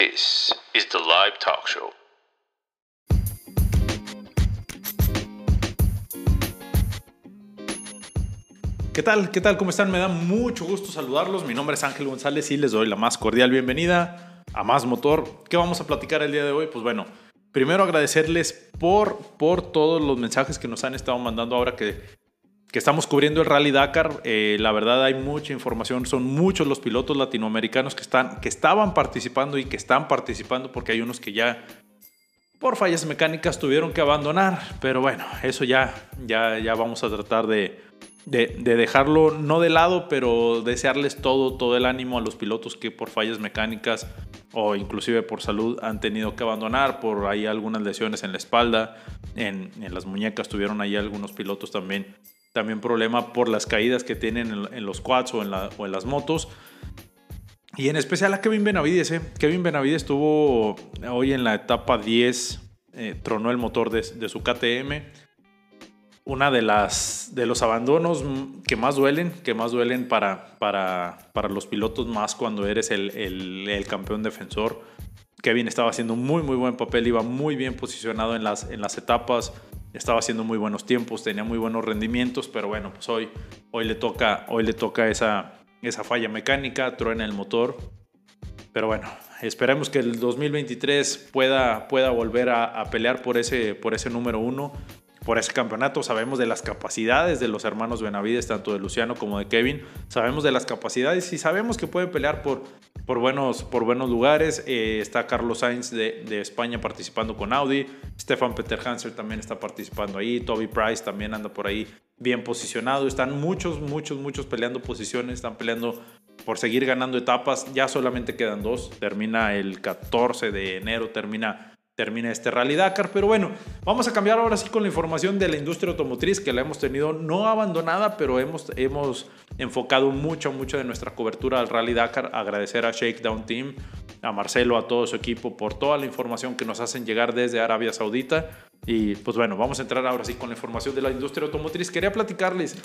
This is the live talk show. ¿Qué tal? ¿Qué tal? ¿Cómo están? Me da mucho gusto saludarlos. Mi nombre es Ángel González y les doy la más cordial bienvenida a Más Motor. ¿Qué vamos a platicar el día de hoy? Pues bueno, primero agradecerles por, por todos los mensajes que nos han estado mandando ahora que, que estamos cubriendo el Rally Dakar. Eh, la verdad hay mucha información, son muchos los pilotos latinoamericanos que, están, que estaban participando y que están participando porque hay unos que ya por fallas mecánicas tuvieron que abandonar. Pero bueno, eso ya, ya, ya vamos a tratar de, de, dejarlo no de lado, pero desearles todo, todo el ánimo a los pilotos que por fallas mecánicas o inclusive por salud han tenido que abandonar, por ahí algunas lesiones en la espalda, en, las muñecas tuvieron ahí algunos pilotos también, también problema por las caídas que tienen en, los quads o en, o en las motos. Y en especial a Kevin Benavides. ¿eh? Kevin Benavides estuvo hoy en la etapa 10, eh, tronó el motor de, de su KTM una de las de los abandonos que más duelen, que más duelen para, para, para los pilotos, más cuando eres el, el, campeón defensor. Kevin estaba haciendo muy muy buen papel, iba muy bien posicionado en las, en las etapas, estaba haciendo muy buenos tiempos, tenía muy buenos rendimientos, pero bueno, pues hoy, hoy le toca, hoy le toca esa, esa falla mecánica, truena el motor. Pero bueno, esperemos que el 2023 pueda, pueda volver a, a pelear por ese, por ese número uno por ese campeonato. Sabemos de las capacidades de los hermanos Benavides, tanto de Luciano como de Kevin. Sabemos de las capacidades y sabemos que pueden pelear por, por, buenos, por buenos lugares. Eh, está Carlos Sainz de, de, España participando con Audi. Stefan Peter Hanser también está participando ahí. Toby Price también anda por ahí bien posicionado. Están muchos, muchos, muchos peleando posiciones. Están peleando por seguir ganando etapas. Ya solamente quedan dos. Termina el 14 de enero, termina termina este Rally Dakar. Pero bueno, vamos a cambiar ahora sí con la información de la industria automotriz que la hemos tenido no abandonada, pero hemos, hemos enfocado mucho, mucho de nuestra cobertura al Rally Dakar. Agradecer a Shakedown Team, a Marcelo, a todo su equipo por toda la información que nos hacen llegar desde Arabia Saudita. Y pues bueno, vamos a entrar ahora sí con la información de la industria automotriz. Quería platicarles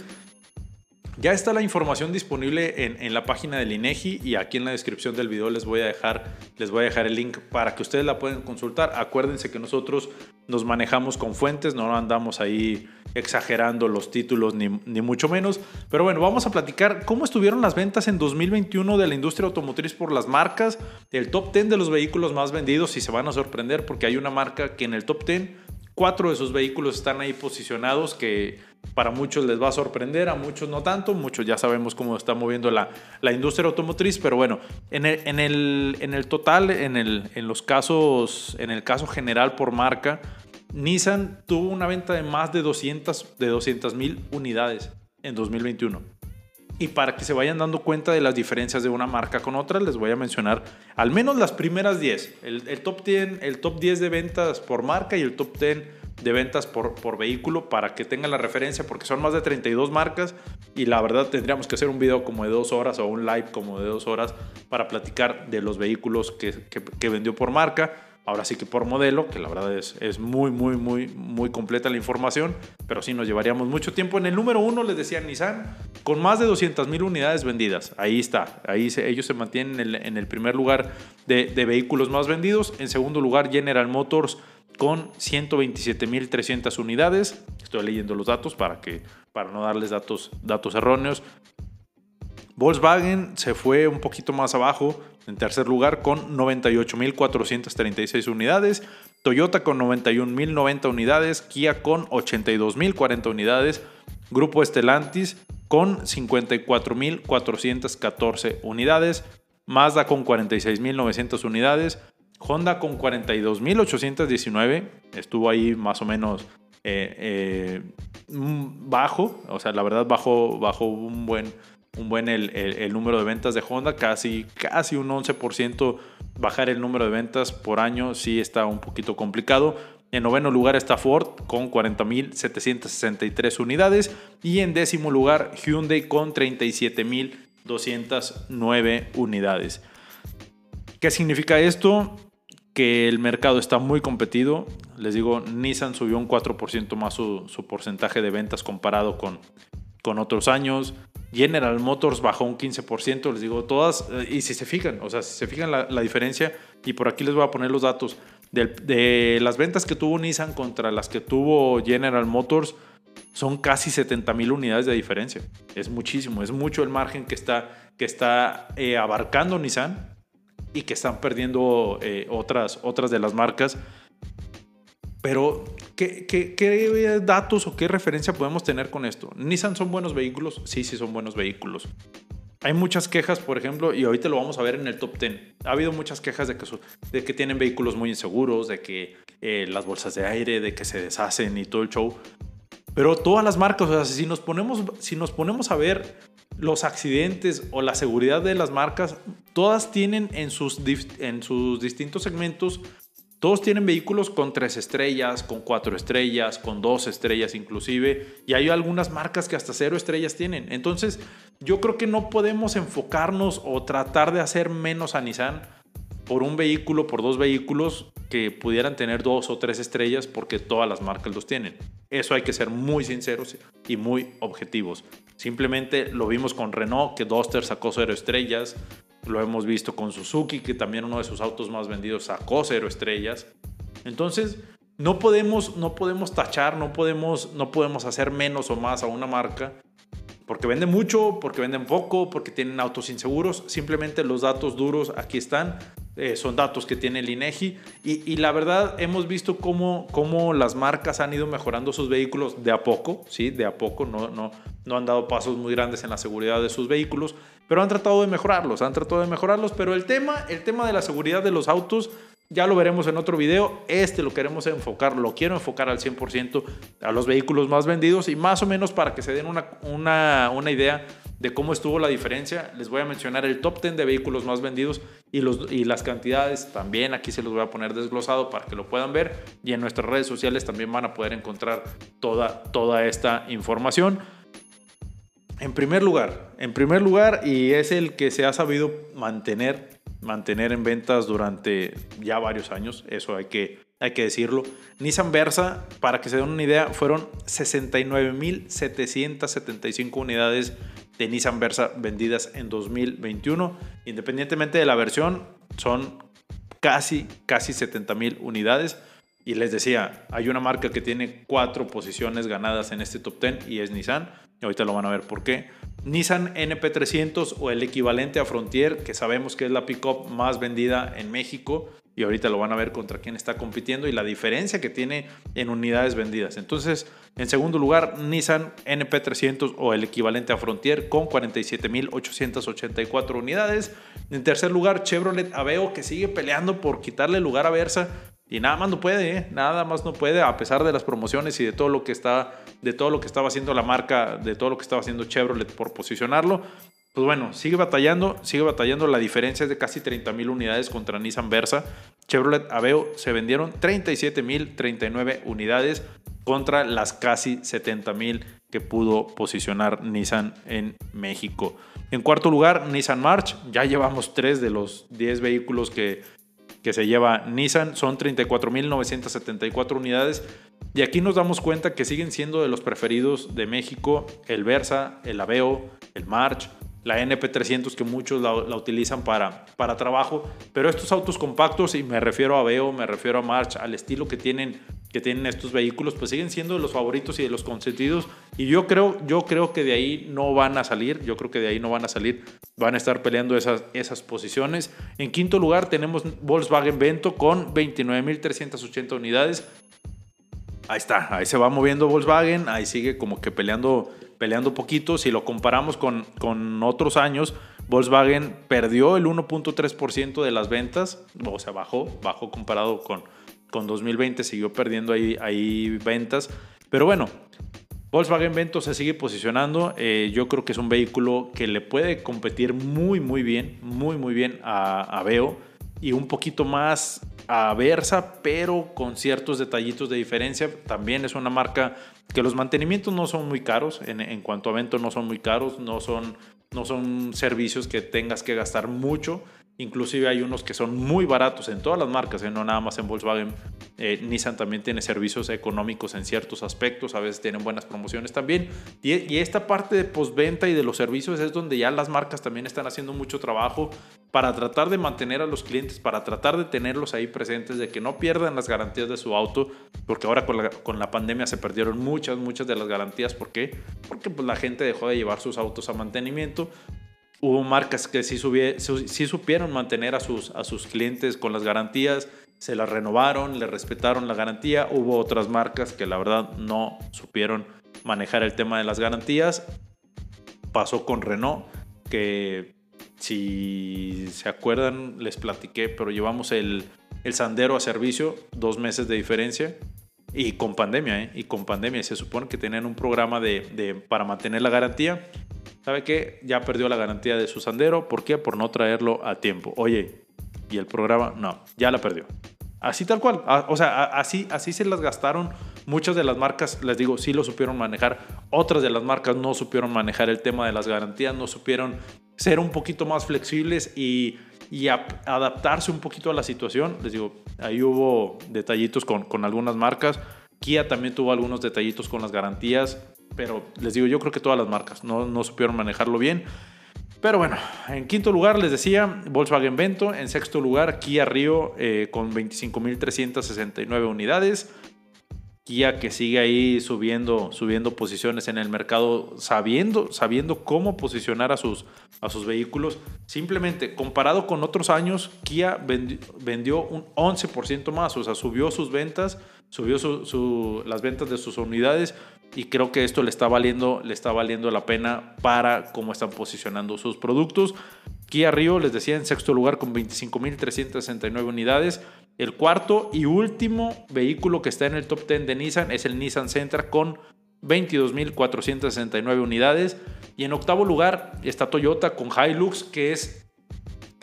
ya está la información disponible en, la página del INEGI y aquí en la descripción del video les voy a dejar les voy a dejar el link para que ustedes la puedan consultar. Acuérdense que nosotros nos manejamos con fuentes, no andamos ahí exagerando los títulos ni, ni mucho menos. Pero bueno, vamos a platicar cómo estuvieron las ventas en 2021 de la industria automotriz por las marcas, el top 10 de los vehículos más vendidos y se van a sorprender porque hay una marca que en el top 10 cuatro de sus vehículos están ahí posicionados que para muchos les va a sorprender, a muchos no tanto, muchos ya sabemos cómo está moviendo la, la industria automotriz, pero bueno, en el, en el, en el total, en, el, en los casos, en el caso general por marca, Nissan tuvo una venta de más de 200 de 200 mil unidades en 2021. Y para que se vayan dando cuenta de las diferencias de una marca con otra, les voy a mencionar al menos las primeras 10. El, top, 10, el top 10 de ventas por marca y el top 10 de ventas por, por vehículo para que tengan la referencia, porque son más de 32 marcas y la verdad tendríamos que hacer un video como de dos horas o un live como de dos horas para platicar de los vehículos que, que, vendió por marca ahora sí que por modelo, que la verdad es, es muy, muy, muy, muy completa la información, pero sí nos llevaríamos mucho tiempo. En el número uno les decía Nissan, con más de 200 mil unidades vendidas. Ahí está, ahí ellos se mantienen en el, en el primer lugar de, de, vehículos más vendidos. En segundo lugar, General Motors con 127 mil 300 unidades. Estoy leyendo los datos para, que, para no darles datos, datos erróneos. Volkswagen se fue un poquito más abajo, en tercer lugar con 98.436 unidades, Toyota con 91.090 unidades, Kia con 82.040 unidades, Grupo Estelantis con 54.414 unidades, Mazda con 46.900 unidades, Honda con 42.819, estuvo ahí más o menos eh, eh, bajo, o sea, la verdad bajo, bajo un buen un buen el, el, número de ventas de Honda, casi, casi un 11% bajar el número de ventas por año sí está un poquito complicado. En noveno lugar está Ford con 40.763 unidades y en décimo lugar Hyundai con 37.209 unidades. ¿Qué significa esto? Que el mercado está muy competido. Les digo, Nissan subió un 4% más su, su porcentaje de ventas comparado con, con otros años. General Motors bajó un 15%, les digo todas, eh, y si se fijan, o sea, si se fijan la, diferencia, y por aquí les voy a poner los datos de, de las ventas que tuvo Nissan contra las que tuvo General Motors son casi 70 mil unidades de diferencia. Es muchísimo, es mucho el margen que está, que está eh, abarcando Nissan y que están perdiendo eh, otras, otras de las marcas. Pero, ¿qué, ¿qué, qué, datos o qué referencia podemos tener con esto? ¿Nissan son buenos vehículos? Sí, sí son buenos vehículos. Hay muchas quejas, por ejemplo, y ahorita lo vamos a ver en el top 10. Ha habido muchas quejas de que, de que tienen vehículos muy inseguros, de que eh, las bolsas de aire, de que se deshacen y todo el show. Pero todas las marcas, o sea, si nos ponemos, si nos ponemos a ver los accidentes o la seguridad de las marcas, todas tienen en sus, en sus distintos segmentos, todos tienen vehículos con tres estrellas, con cuatro estrellas, con dos estrellas inclusive, y hay algunas marcas que hasta cero estrellas tienen. Entonces, yo creo que no podemos enfocarnos o tratar de hacer menos a Nissan por un vehículo, por dos vehículos que pudieran tener dos o tres estrellas porque todas las marcas los tienen. Eso hay que ser muy sinceros y muy objetivos. Simplemente lo vimos con Renault, que Duster sacó cero estrellas. Lo hemos visto con Suzuki, que también uno de sus autos más vendidos sacó cero estrellas. Entonces, no podemos, no podemos tachar, no podemos, no podemos hacer menos o más a una marca porque venden mucho, porque venden poco, porque tienen autos inseguros. Simplemente los datos duros aquí están. Eh, son datos que tiene el INEGI y, y, la verdad hemos visto cómo, cómo las marcas han ido mejorando sus vehículos de a poco, ¿sí? De a poco, no, no, no han dado pasos muy grandes en la seguridad de sus vehículos, pero han tratado de mejorarlos, han tratado de mejorarlos, pero el tema, el tema de la seguridad de los autos ya lo veremos en otro video. Este lo queremos enfocar, lo quiero enfocar al 100% a los vehículos más vendidos y más o menos para que se den una, una, una idea de cómo estuvo la diferencia. Les voy a mencionar el top 10 de vehículos más vendidos y, los, y las cantidades también. Aquí se los voy a poner desglosado para que lo puedan ver. Y en nuestras redes sociales también van a poder encontrar toda, toda esta información. En primer lugar, en primer lugar, y es el que se ha sabido mantener, mantener en ventas durante ya varios años, eso hay que, hay que decirlo. Nissan Versa, para que se den una idea, fueron 69.775 unidades de Nissan Versa vendidas en 2021. Independientemente de la versión, son casi, casi 70 mil unidades. Y les decía, hay una marca que tiene cuatro posiciones ganadas en este top 10 y es Nissan. Ahorita lo van a ver por qué. Nissan NP300 o el equivalente a Frontier, que sabemos que es la pickup más vendida en México, y ahorita lo van a ver contra quién está compitiendo y la diferencia que tiene en unidades vendidas. Entonces, en segundo lugar, Nissan NP300 o el equivalente a Frontier con 47.884 unidades. En tercer lugar, Chevrolet Aveo que sigue peleando por quitarle lugar a Versa y nada más no puede, ¿eh? nada más no puede a pesar de las promociones y de todo lo que está de todo lo que estaba haciendo la marca, de todo lo que estaba haciendo Chevrolet por posicionarlo. Pues bueno, sigue batallando, sigue batallando. La diferencia es de casi 30 mil unidades contra Nissan Versa. Chevrolet Aveo se vendieron 37 mil 39 unidades contra las casi 70 mil que pudo posicionar Nissan en México. En cuarto lugar, Nissan March. Ya llevamos tres de los 10 vehículos que, que se lleva Nissan. Son 34.974 unidades. Y aquí nos damos cuenta que siguen siendo de los preferidos de México el Versa, el Aveo, el March, la NP300 que muchos la, utilizan para, para trabajo, pero estos autos compactos, y me refiero a Veo, me refiero a March, al estilo que tienen, que tienen estos vehículos, pues siguen siendo de los favoritos y de los consentidos, y yo creo, yo creo que de ahí no van a salir, yo creo que de ahí no van a salir, van a estar peleando esas, esas posiciones. En quinto lugar tenemos Volkswagen Vento con 29.380 unidades. Ahí está, ahí se va moviendo Volkswagen, ahí sigue como que peleando peleando poquito. Si lo comparamos con, con otros años, Volkswagen perdió el 1.3% de las ventas, o sea, bajó, bajó comparado con, con 2020, siguió perdiendo ahí, ventas. Pero bueno, Volkswagen Vento se sigue posicionando. Eh, yo creo que es un vehículo que le puede competir muy, muy bien, muy, muy bien a, a y un poquito más a Versa, pero con ciertos detallitos de diferencia. También es una marca que los mantenimientos no son muy caros, en, cuanto a evento no son muy caros, no son, no son servicios que tengas que gastar mucho. Inclusive hay unos que son muy baratos en todas las marcas, ¿eh? no nada más en Volkswagen, Eh, Nissan también tiene servicios económicos en ciertos aspectos, a veces tienen buenas promociones también. Y, y esta parte de postventa y de los servicios es donde ya las marcas también están haciendo mucho trabajo para tratar de mantener a los clientes, para tratar de tenerlos ahí presentes, de que no pierdan las garantías de su auto, porque ahora con la, con la pandemia se perdieron muchas, muchas de las garantías. ¿Por qué? Porque pues, la gente dejó de llevar sus autos a mantenimiento. Hubo marcas que sí, sí supieron mantener a sus, a sus clientes con las garantías, se las renovaron, le respetaron la garantía. Hubo otras marcas que la verdad no supieron manejar el tema de las garantías. Pasó con Renault, que si se acuerdan, les platiqué, pero llevamos el, el Sandero a servicio, dos meses de diferencia. Y con pandemia, ¿eh? Y con pandemia. Se supone que tenían un programa de, de, para mantener la garantía. ¿Sabe qué? Ya perdió la garantía de su Sandero. ¿Por qué? Por no traerlo a tiempo. Oye, y el programa, no, ya la perdió. Así tal cual. O sea, así, así se las gastaron. Muchas de las marcas, les digo, sí lo supieron manejar. Otras de las marcas no supieron manejar el tema de las garantías, no supieron ser un poquito más flexibles y, y adaptarse un poquito a la situación. Les digo, ahí hubo detallitos con, con algunas marcas. Kia también tuvo algunos detallitos con las garantías, pero les digo, yo creo que todas las marcas no, no supieron manejarlo bien. Pero bueno, en quinto lugar les decía Volkswagen Vento, en sexto lugar Kia Rio eh, con 25.369 unidades. Kia que sigue ahí subiendo, subiendo posiciones en el mercado, sabiendo, sabiendo cómo posicionar a sus, a sus vehículos. Simplemente comparado con otros años, Kia vendió, un 11% más, o sea, subió sus ventas, subió su, las ventas de sus unidades y creo que esto le está valiendo, le está valiendo la pena para cómo están posicionando sus productos. Kia Rio, les decía, en sexto lugar con 25.369 unidades. El cuarto y último vehículo que está en el top 10 de Nissan es el Nissan Sentra con 22.469 unidades. Y en octavo lugar está Toyota con Hilux, que es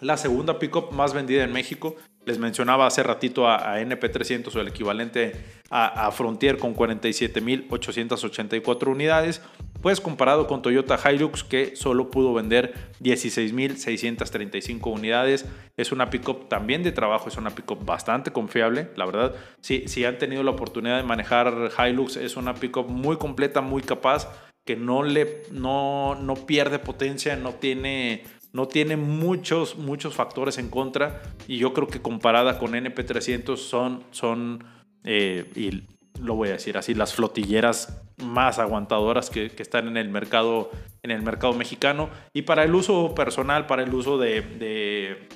la segunda pickup más vendida en México. Les mencionaba hace ratito a, NP300 o el equivalente a, Frontier con 47.884 unidades, pues comparado con Toyota Hilux que solo pudo vender 16.635 unidades. Es una pickup también de trabajo, es una pickup bastante confiable, la verdad. Si, si han tenido la oportunidad de manejar Hilux, es una pickup muy completa, muy capaz, que no, le, no, no pierde potencia, no tiene no tiene muchos, muchos factores en contra. Y yo creo que comparada con NP300 son, son eh, y lo voy a decir así, las flotilleras más aguantadoras que, están en el, mercado, en el mercado mexicano. Y para el uso personal, para el uso de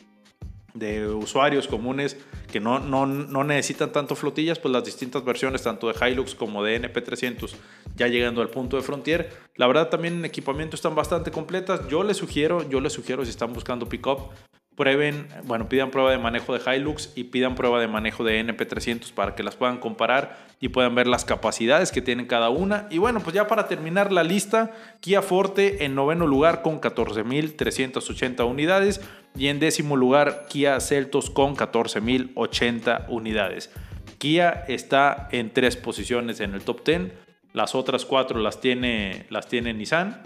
de usuarios comunes que no, no, no, necesitan tanto flotillas, pues las distintas versiones, tanto de Hilux como de NP300, ya llegando al punto de Frontier, la verdad también en equipamiento están bastante completas. Yo les sugiero, yo les sugiero si están buscando pickup, prueben, bueno, pidan prueba de manejo de Hilux y pidan prueba de manejo de NP300 para que las puedan comparar y puedan ver las capacidades que tienen cada una. Y bueno, pues ya para terminar la lista, Kia Forte en noveno lugar con 14.380 unidades y en décimo lugar Kia Celtos con 14.080 unidades. Kia está en tres posiciones en el top 10. Las otras cuatro las tiene, las tiene Nissan.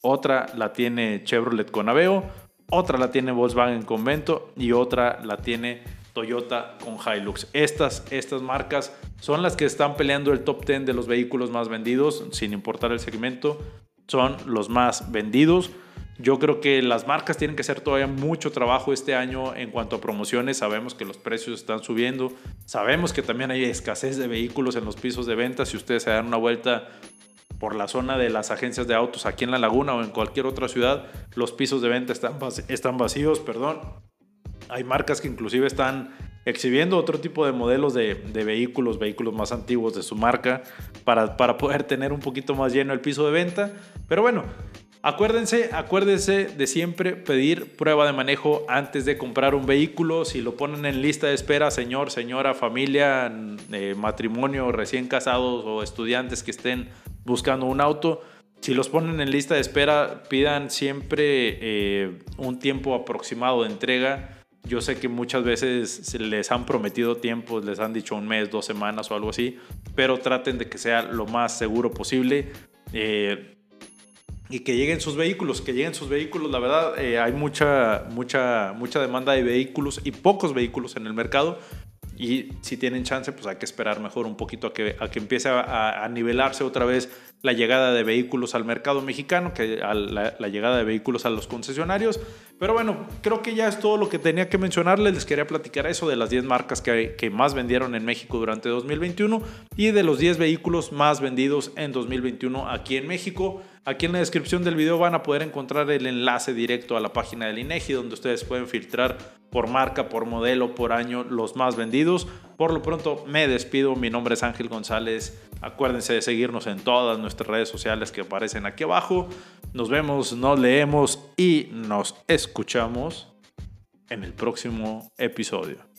Otra la tiene Chevrolet con Aveo otra la tiene Volkswagen con Vento y otra la tiene Toyota con Hilux. Estas, estas marcas son las que están peleando el top 10 de los vehículos más vendidos, sin importar el segmento, son los más vendidos. Yo creo que las marcas tienen que hacer todavía mucho trabajo este año en cuanto a promociones. Sabemos que los precios están subiendo. Sabemos que también hay escasez de vehículos en los pisos de venta. Si ustedes se dan una vuelta por la zona de las agencias de autos aquí en La Laguna o en cualquier otra ciudad, los pisos de venta están, vacíos, perdón. Hay marcas que inclusive están exhibiendo otro tipo de modelos de, vehículos, vehículos más antiguos de su marca, para, para poder tener un poquito más lleno el piso de venta. Pero bueno, Acuérdense, acuérdense de siempre pedir prueba de manejo antes de comprar un vehículo. Si lo ponen en lista de espera, señor, señora, familia, eh, matrimonio, recién casados o estudiantes que estén buscando un auto, si los ponen en lista de espera, pidan siempre eh, un tiempo aproximado de entrega. Yo sé que muchas veces les han prometido tiempo, les han dicho un mes, dos semanas o algo así, pero traten de que sea lo más seguro posible. Eh, y que lleguen sus vehículos, que lleguen sus vehículos. La verdad, eh, hay mucha, mucha, mucha demanda de vehículos y pocos vehículos en el mercado. Y si tienen chance, pues hay que esperar mejor un poquito a que, a que empiece a, a nivelarse otra vez la llegada de vehículos al mercado mexicano, que la, la, llegada de vehículos a los concesionarios. Pero bueno, creo que ya es todo lo que tenía que mencionarles. Les quería platicar eso de las 10 marcas que, que más vendieron en México durante 2021 y de los 10 vehículos más vendidos en 2021 aquí en México. Aquí en la descripción del video van a poder encontrar el enlace directo a la página del INEGI donde ustedes pueden filtrar por marca, por modelo, por año los más vendidos. Por lo pronto me despido, mi nombre es Ángel González. Acuérdense de seguirnos en todas nuestras redes sociales que aparecen aquí abajo. Nos vemos, nos leemos y nos escuchamos en el próximo episodio.